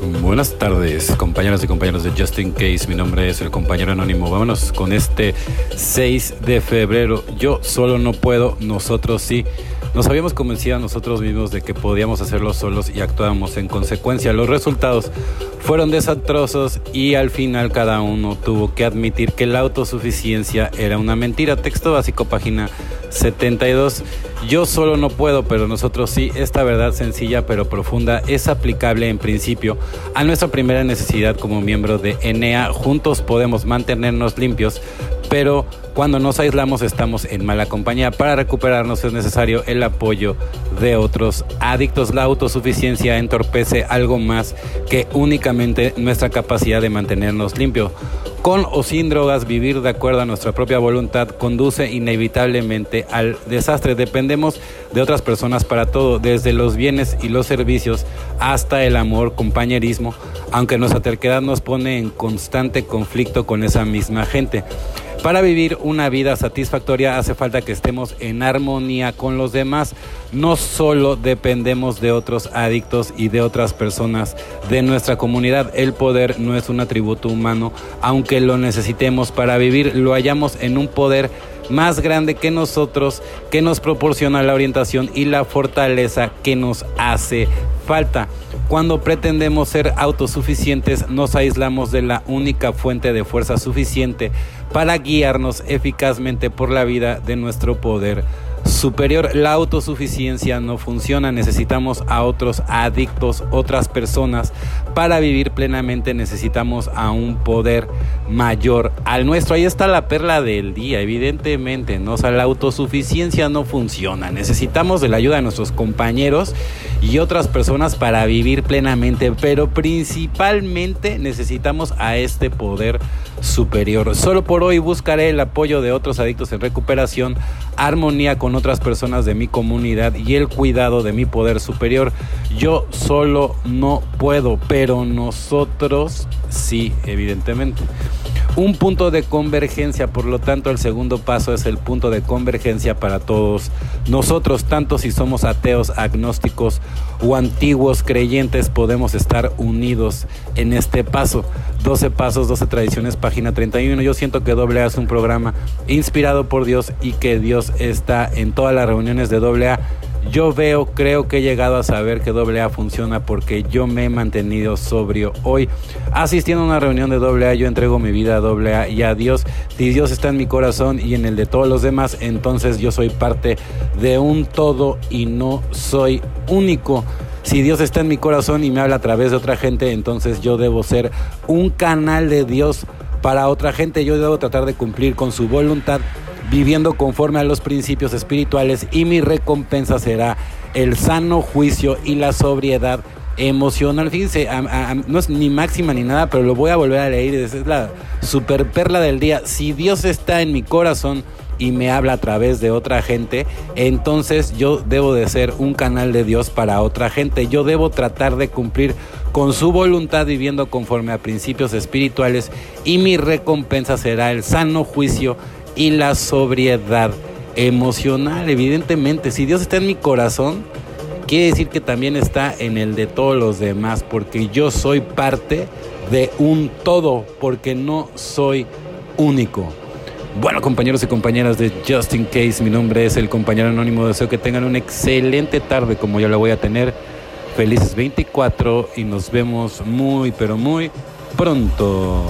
Buenas tardes, compañeras y compañeros de Justin Case. Mi nombre es el compañero anónimo. Vámonos con este 6 de febrero. Yo solo no puedo, nosotros sí. Nos habíamos convencido a nosotros mismos de que podíamos hacerlo solos y actuábamos en consecuencia. Los resultados fueron desastrosos y al final cada uno tuvo que admitir que la autosuficiencia era una mentira. Texto básico, página 72. Yo solo no puedo, pero nosotros sí. Esta verdad sencilla pero profunda es aplicable en principio a nuestra primera necesidad como miembro de Enea. Juntos podemos mantenernos limpios, pero cuando nos aislamos estamos en mala compañía. Para recuperarnos es necesario el apoyo de otros adictos. La autosuficiencia entorpece algo más que únicamente nuestra capacidad de mantenernos limpios. Con o sin drogas, vivir de acuerdo a nuestra propia voluntad conduce inevitablemente al desastre. Dependemos de otras personas para todo, desde los bienes y los servicios hasta el amor, compañerismo, aunque nuestra terquedad nos pone en constante conflicto con esa misma gente. Para vivir una vida satisfactoria hace falta que estemos en armonía con los demás. No solo dependemos de otros adictos y de otras personas de nuestra comunidad. El poder no es un atributo humano, aunque lo necesitemos para vivir, lo hallamos en un poder más grande que nosotros, que nos proporciona la orientación y la fortaleza que nos hace falta. Cuando pretendemos ser autosuficientes, nos aislamos de la única fuente de fuerza suficiente para guiarnos eficazmente por la vida de nuestro poder superior. La autosuficiencia no funciona, necesitamos a otros adictos, otras personas. Para vivir plenamente necesitamos a un poder mayor al nuestro. Ahí está la perla del día, evidentemente, ¿no? O la autosuficiencia no funciona. Necesitamos de la ayuda de nuestros compañeros y otras personas para vivir plenamente, pero principalmente necesitamos a este poder superior. Solo por hoy buscaré el apoyo de otros adictos en recuperación, armonía con otras personas de mi comunidad y el cuidado de mi poder superior. Yo solo no puedo, pero nosotros sí, evidentemente un punto de convergencia. Por lo tanto, el segundo paso es el punto de convergencia para todos nosotros, tanto si somos ateos, agnósticos o antiguos creyentes, podemos estar unidos en este paso. 12 pasos, 12 tradiciones, página 31. Yo siento que AA es un programa inspirado por Dios y que Dios está en todas las reuniones de AA yo veo, creo que he llegado a saber que AA funciona porque yo me he mantenido sobrio. Hoy, asistiendo a una reunión de AA, yo entrego mi vida a AA y a Dios. Si Dios está en mi corazón y en el de todos los demás, entonces yo soy parte de un todo y no soy único. Si Dios está en mi corazón y me habla a través de otra gente, entonces yo debo ser un canal de Dios para otra gente. Yo debo tratar de cumplir con su voluntad viviendo conforme a los principios espirituales y mi recompensa será el sano juicio y la sobriedad emocional. Fíjense, no es ni máxima ni nada, pero lo voy a volver a leer. Es la super perla del día. Si Dios está en mi corazón y me habla a través de otra gente, entonces yo debo de ser un canal de Dios para otra gente. Yo debo tratar de cumplir con su voluntad viviendo conforme a principios espirituales y mi recompensa será el sano juicio y la sobriedad emocional. Evidentemente, si Dios está en mi corazón, quiere decir que también está en el de todos los demás, porque yo soy parte de un todo, porque no soy único. Bueno, compañeros y compañeras de Just Case, mi nombre es el compañero anónimo. Deseo que tengan una excelente tarde como yo la voy a tener. Felices 24 y nos vemos muy, pero muy pronto.